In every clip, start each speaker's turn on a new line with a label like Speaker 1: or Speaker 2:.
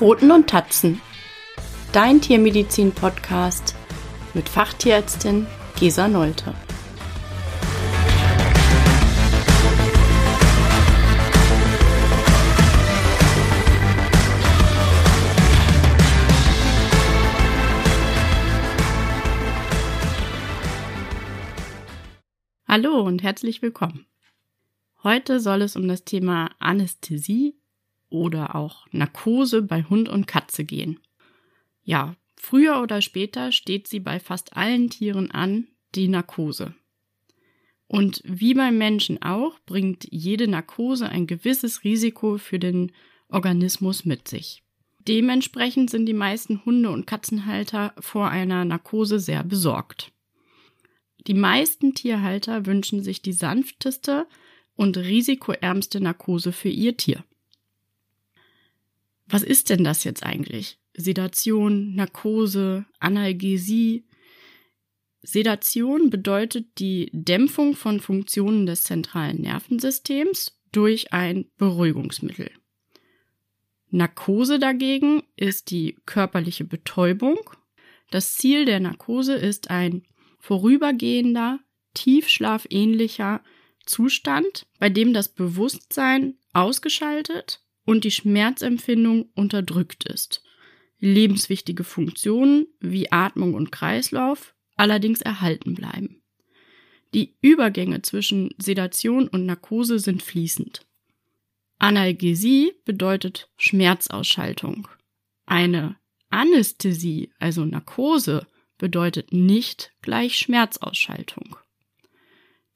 Speaker 1: Pfoten und Tatzen. Dein Tiermedizin-Podcast mit Fachtierärztin Gesa Nolte. Hallo und herzlich willkommen. Heute soll es um das Thema Anästhesie oder auch Narkose bei Hund und Katze gehen. Ja, früher oder später steht sie bei fast allen Tieren an, die Narkose. Und wie beim Menschen auch, bringt jede Narkose ein gewisses Risiko für den Organismus mit sich. Dementsprechend sind die meisten Hunde- und Katzenhalter vor einer Narkose sehr besorgt. Die meisten Tierhalter wünschen sich die sanfteste und risikoärmste Narkose für ihr Tier. Was ist denn das jetzt eigentlich? Sedation, Narkose, Analgesie. Sedation bedeutet die Dämpfung von Funktionen des zentralen Nervensystems durch ein Beruhigungsmittel. Narkose dagegen ist die körperliche Betäubung. Das Ziel der Narkose ist ein vorübergehender, tiefschlafähnlicher Zustand, bei dem das Bewusstsein ausgeschaltet und die Schmerzempfindung unterdrückt ist. Lebenswichtige Funktionen wie Atmung und Kreislauf allerdings erhalten bleiben. Die Übergänge zwischen Sedation und Narkose sind fließend. Analgesie bedeutet Schmerzausschaltung. Eine Anästhesie, also Narkose, bedeutet nicht gleich Schmerzausschaltung.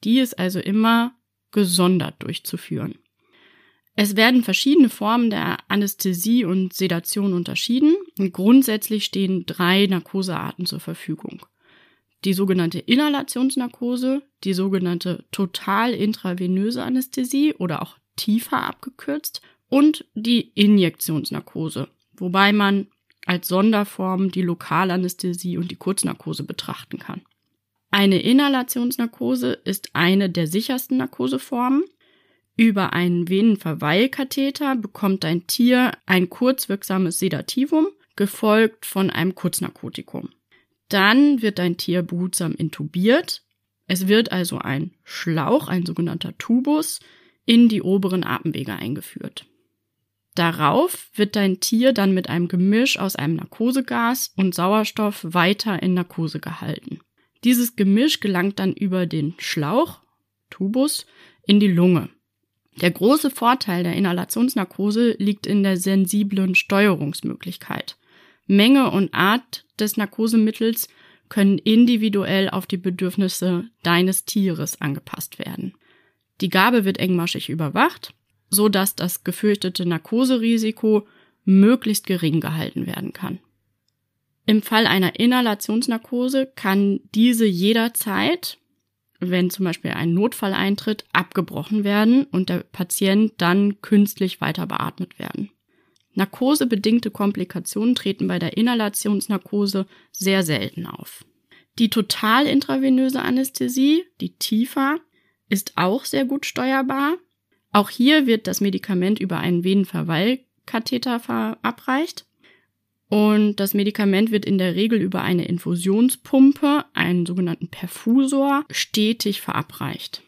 Speaker 1: Die ist also immer gesondert durchzuführen. Es werden verschiedene Formen der Anästhesie und Sedation unterschieden. Und grundsätzlich stehen drei Narkosearten zur Verfügung. Die sogenannte Inhalationsnarkose, die sogenannte total intravenöse Anästhesie oder auch tiefer abgekürzt und die Injektionsnarkose, wobei man als Sonderform die Lokalanästhesie und die Kurznarkose betrachten kann. Eine Inhalationsnarkose ist eine der sichersten Narkoseformen. Über einen Venenverweilkatheter bekommt dein Tier ein kurzwirksames Sedativum, gefolgt von einem Kurznarkotikum. Dann wird dein Tier behutsam intubiert. Es wird also ein Schlauch, ein sogenannter Tubus, in die oberen Atemwege eingeführt. Darauf wird dein Tier dann mit einem Gemisch aus einem Narkosegas und Sauerstoff weiter in Narkose gehalten. Dieses Gemisch gelangt dann über den Schlauch, Tubus, in die Lunge. Der große Vorteil der Inhalationsnarkose liegt in der sensiblen Steuerungsmöglichkeit. Menge und Art des Narkosemittels können individuell auf die Bedürfnisse deines Tieres angepasst werden. Die Gabe wird engmaschig überwacht so dass das gefürchtete Narkoserisiko möglichst gering gehalten werden kann. Im Fall einer Inhalationsnarkose kann diese jederzeit, wenn zum Beispiel ein Notfall eintritt, abgebrochen werden und der Patient dann künstlich weiter beatmet werden. Narkosebedingte Komplikationen treten bei der Inhalationsnarkose sehr selten auf. Die total intravenöse Anästhesie, die tiefer, ist auch sehr gut steuerbar. Auch hier wird das Medikament über einen Venenverweilkatheter verabreicht. Und das Medikament wird in der Regel über eine Infusionspumpe, einen sogenannten Perfusor, stetig verabreicht.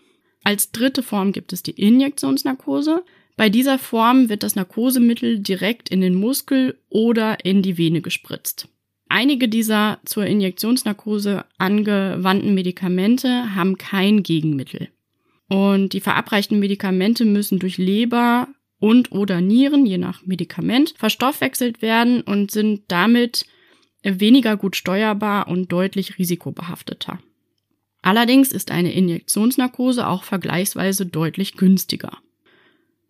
Speaker 1: Als dritte Form gibt es die Injektionsnarkose. Bei dieser Form wird das Narkosemittel direkt in den Muskel oder in die Vene gespritzt. Einige dieser zur Injektionsnarkose angewandten Medikamente haben kein Gegenmittel. Und die verabreichten Medikamente müssen durch Leber und oder Nieren, je nach Medikament, verstoffwechselt werden und sind damit weniger gut steuerbar und deutlich risikobehafteter. Allerdings ist eine Injektionsnarkose auch vergleichsweise deutlich günstiger.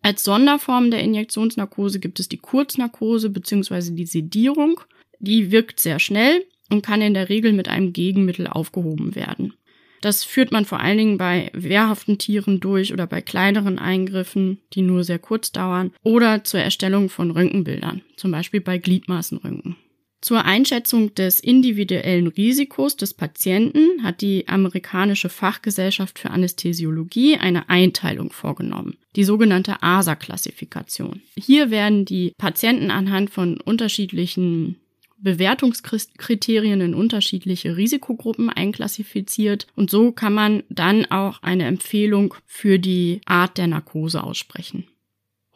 Speaker 1: Als Sonderform der Injektionsnarkose gibt es die Kurznarkose bzw. die Sedierung. Die wirkt sehr schnell und kann in der Regel mit einem Gegenmittel aufgehoben werden. Das führt man vor allen Dingen bei wehrhaften Tieren durch oder bei kleineren Eingriffen, die nur sehr kurz dauern, oder zur Erstellung von Röntgenbildern, zum Beispiel bei Gliedmaßenröntgen. Zur Einschätzung des individuellen Risikos des Patienten hat die amerikanische Fachgesellschaft für Anästhesiologie eine Einteilung vorgenommen, die sogenannte ASA-Klassifikation. Hier werden die Patienten anhand von unterschiedlichen Bewertungskriterien in unterschiedliche Risikogruppen einklassifiziert und so kann man dann auch eine Empfehlung für die Art der Narkose aussprechen.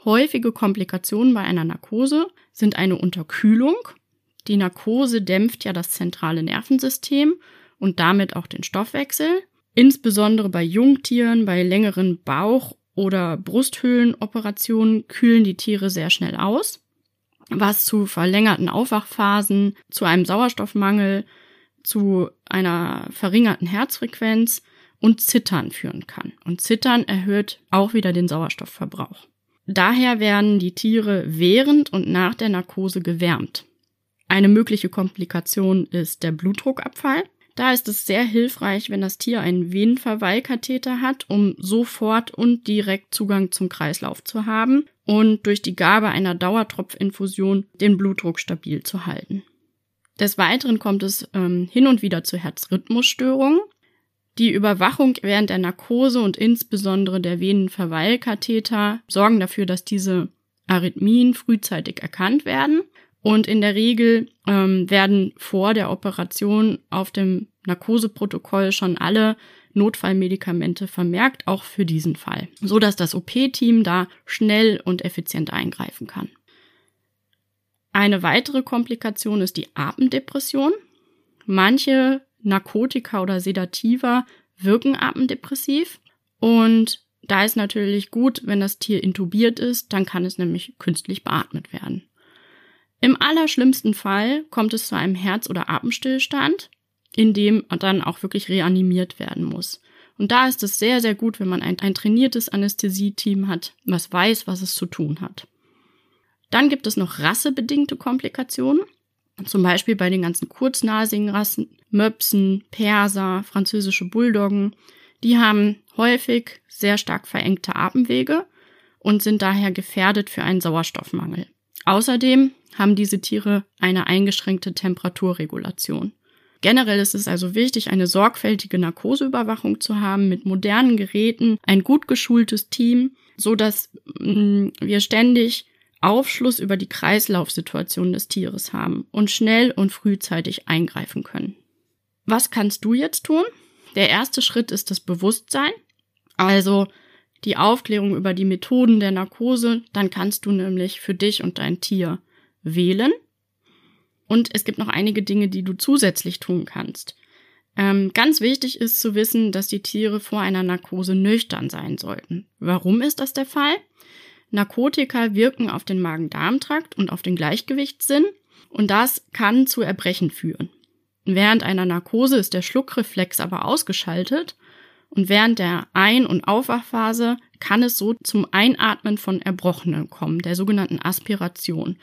Speaker 1: Häufige Komplikationen bei einer Narkose sind eine Unterkühlung, die Narkose dämpft ja das zentrale Nervensystem und damit auch den Stoffwechsel. Insbesondere bei Jungtieren, bei längeren Bauch- oder Brusthöhlenoperationen kühlen die Tiere sehr schnell aus, was zu verlängerten Aufwachphasen, zu einem Sauerstoffmangel, zu einer verringerten Herzfrequenz und Zittern führen kann. Und Zittern erhöht auch wieder den Sauerstoffverbrauch. Daher werden die Tiere während und nach der Narkose gewärmt. Eine mögliche Komplikation ist der Blutdruckabfall. Da ist es sehr hilfreich, wenn das Tier einen Venenverweilkatheter hat, um sofort und direkt Zugang zum Kreislauf zu haben und durch die Gabe einer Dauertropfinfusion den Blutdruck stabil zu halten. Des Weiteren kommt es ähm, hin und wieder zu Herzrhythmusstörungen. Die Überwachung während der Narkose und insbesondere der Venenverweilkatheter sorgen dafür, dass diese Arrhythmien frühzeitig erkannt werden und in der Regel ähm, werden vor der Operation auf dem Narkoseprotokoll schon alle Notfallmedikamente vermerkt, auch für diesen Fall, so dass das OP-Team da schnell und effizient eingreifen kann. Eine weitere Komplikation ist die Atemdepression. Manche Narkotika oder Sedativa wirken atemdepressiv und da ist natürlich gut, wenn das Tier intubiert ist, dann kann es nämlich künstlich beatmet werden. Im allerschlimmsten Fall kommt es zu einem Herz- oder Atemstillstand, in dem dann auch wirklich reanimiert werden muss. Und da ist es sehr, sehr gut, wenn man ein, ein trainiertes Anästhesieteam hat, was weiß, was es zu tun hat. Dann gibt es noch rassebedingte Komplikationen. Zum Beispiel bei den ganzen kurznasigen Rassen, Möpsen, Perser, französische Bulldoggen. Die haben häufig sehr stark verengte Atemwege und sind daher gefährdet für einen Sauerstoffmangel. Außerdem haben diese Tiere eine eingeschränkte Temperaturregulation. Generell ist es also wichtig, eine sorgfältige Narkoseüberwachung zu haben mit modernen Geräten, ein gut geschultes Team, so dass mm, wir ständig Aufschluss über die Kreislaufsituation des Tieres haben und schnell und frühzeitig eingreifen können. Was kannst du jetzt tun? Der erste Schritt ist das Bewusstsein, also die Aufklärung über die Methoden der Narkose, dann kannst du nämlich für dich und dein Tier wählen. Und es gibt noch einige Dinge, die du zusätzlich tun kannst. Ähm, ganz wichtig ist zu wissen, dass die Tiere vor einer Narkose nüchtern sein sollten. Warum ist das der Fall? Narkotika wirken auf den Magen-Darm-Trakt und auf den Gleichgewichtssinn und das kann zu Erbrechen führen. Während einer Narkose ist der Schluckreflex aber ausgeschaltet und während der Ein- und Aufwachphase kann es so zum Einatmen von Erbrochenen kommen, der sogenannten Aspiration.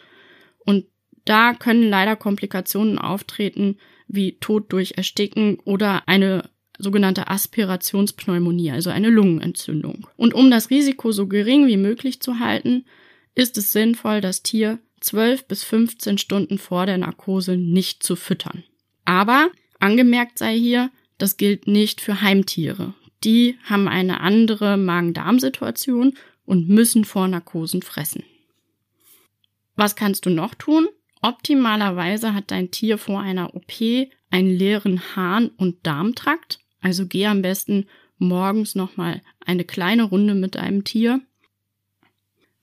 Speaker 1: Und da können leider Komplikationen auftreten, wie Tod durch Ersticken oder eine sogenannte Aspirationspneumonie, also eine Lungenentzündung. Und um das Risiko so gering wie möglich zu halten, ist es sinnvoll, das Tier 12 bis 15 Stunden vor der Narkose nicht zu füttern. Aber angemerkt sei hier, das gilt nicht für Heimtiere. Die haben eine andere Magen-Darm-Situation und müssen vor Narkosen fressen. Was kannst du noch tun? Optimalerweise hat dein Tier vor einer OP einen leeren Harn- und Darmtrakt. Also geh am besten morgens nochmal eine kleine Runde mit deinem Tier.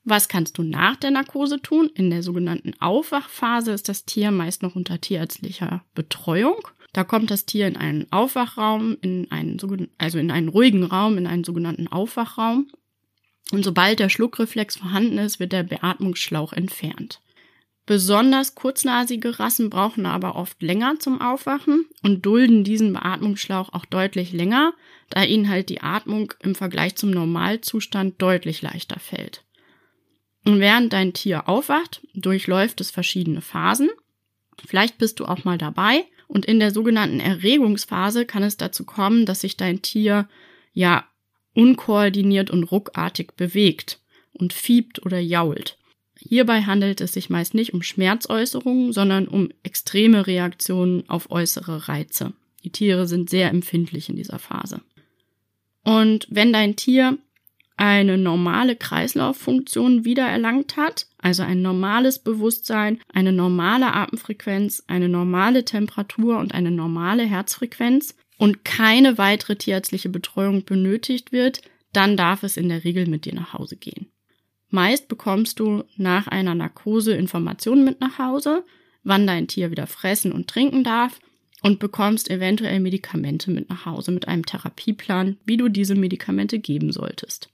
Speaker 1: Was kannst du nach der Narkose tun? In der sogenannten Aufwachphase ist das Tier meist noch unter tierärztlicher Betreuung. Da kommt das Tier in einen Aufwachraum, in einen, also in einen ruhigen Raum, in einen sogenannten Aufwachraum. Und sobald der Schluckreflex vorhanden ist, wird der Beatmungsschlauch entfernt. Besonders kurznasige Rassen brauchen aber oft länger zum Aufwachen und dulden diesen Beatmungsschlauch auch deutlich länger, da ihnen halt die Atmung im Vergleich zum Normalzustand deutlich leichter fällt. Und während dein Tier aufwacht, durchläuft es verschiedene Phasen. Vielleicht bist du auch mal dabei und in der sogenannten Erregungsphase kann es dazu kommen, dass sich dein Tier ja unkoordiniert und ruckartig bewegt und fiebt oder jault. Hierbei handelt es sich meist nicht um Schmerzäußerungen, sondern um extreme Reaktionen auf äußere Reize. Die Tiere sind sehr empfindlich in dieser Phase. Und wenn dein Tier eine normale Kreislauffunktion wiedererlangt hat, also ein normales Bewusstsein, eine normale Atemfrequenz, eine normale Temperatur und eine normale Herzfrequenz und keine weitere tierärztliche Betreuung benötigt wird, dann darf es in der Regel mit dir nach Hause gehen. Meist bekommst du nach einer Narkose Informationen mit nach Hause, wann dein Tier wieder fressen und trinken darf und bekommst eventuell Medikamente mit nach Hause mit einem Therapieplan, wie du diese Medikamente geben solltest.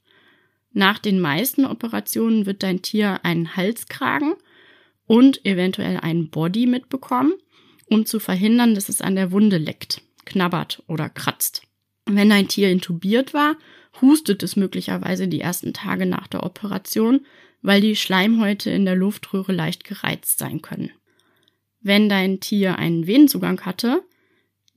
Speaker 1: Nach den meisten Operationen wird dein Tier einen Halskragen und eventuell einen Body mitbekommen, um zu verhindern, dass es an der Wunde leckt, knabbert oder kratzt. Wenn dein Tier intubiert war, hustet es möglicherweise die ersten Tage nach der Operation, weil die Schleimhäute in der Luftröhre leicht gereizt sein können. Wenn dein Tier einen Venenzugang hatte,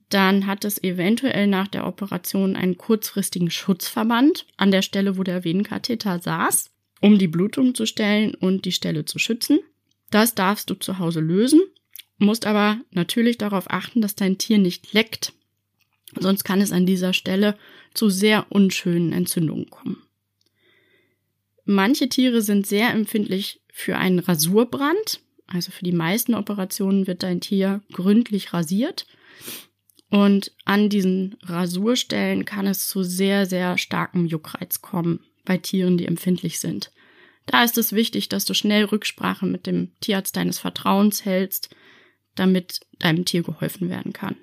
Speaker 1: dann hat es eventuell nach der Operation einen kurzfristigen Schutzverband an der Stelle, wo der Venenkatheter saß, um die Blutung zu stellen und die Stelle zu schützen. Das darfst du zu Hause lösen, musst aber natürlich darauf achten, dass dein Tier nicht leckt. Sonst kann es an dieser Stelle zu sehr unschönen Entzündungen kommen. Manche Tiere sind sehr empfindlich für einen Rasurbrand. Also für die meisten Operationen wird dein Tier gründlich rasiert. Und an diesen Rasurstellen kann es zu sehr, sehr starkem Juckreiz kommen bei Tieren, die empfindlich sind. Da ist es wichtig, dass du schnell Rücksprache mit dem Tierarzt deines Vertrauens hältst, damit deinem Tier geholfen werden kann.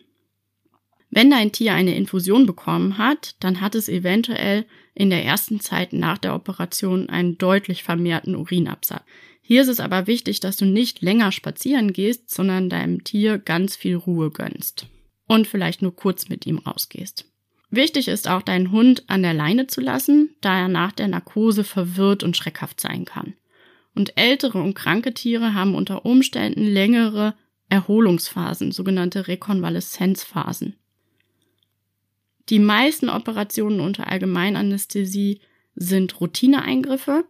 Speaker 1: Wenn dein Tier eine Infusion bekommen hat, dann hat es eventuell in der ersten Zeit nach der Operation einen deutlich vermehrten Urinabsatz. Hier ist es aber wichtig, dass du nicht länger spazieren gehst, sondern deinem Tier ganz viel Ruhe gönnst und vielleicht nur kurz mit ihm rausgehst. Wichtig ist auch, deinen Hund an der Leine zu lassen, da er nach der Narkose verwirrt und schreckhaft sein kann. Und ältere und kranke Tiere haben unter Umständen längere Erholungsphasen, sogenannte Rekonvaleszenzphasen. Die meisten Operationen unter Allgemeinanästhesie sind Routineeingriffe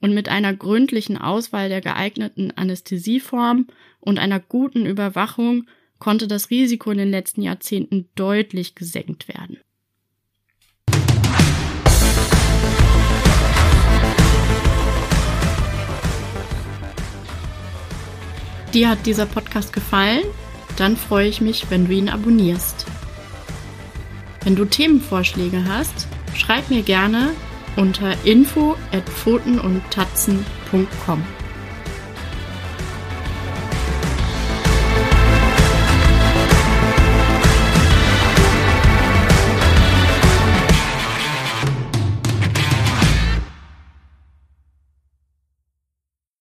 Speaker 1: und mit einer gründlichen Auswahl der geeigneten Anästhesieform und einer guten Überwachung konnte das Risiko in den letzten Jahrzehnten deutlich gesenkt werden. Dir hat dieser Podcast gefallen? Dann freue ich mich, wenn du ihn abonnierst. Wenn du Themenvorschläge hast, schreib mir gerne unter info at pfotenundtatzen.com.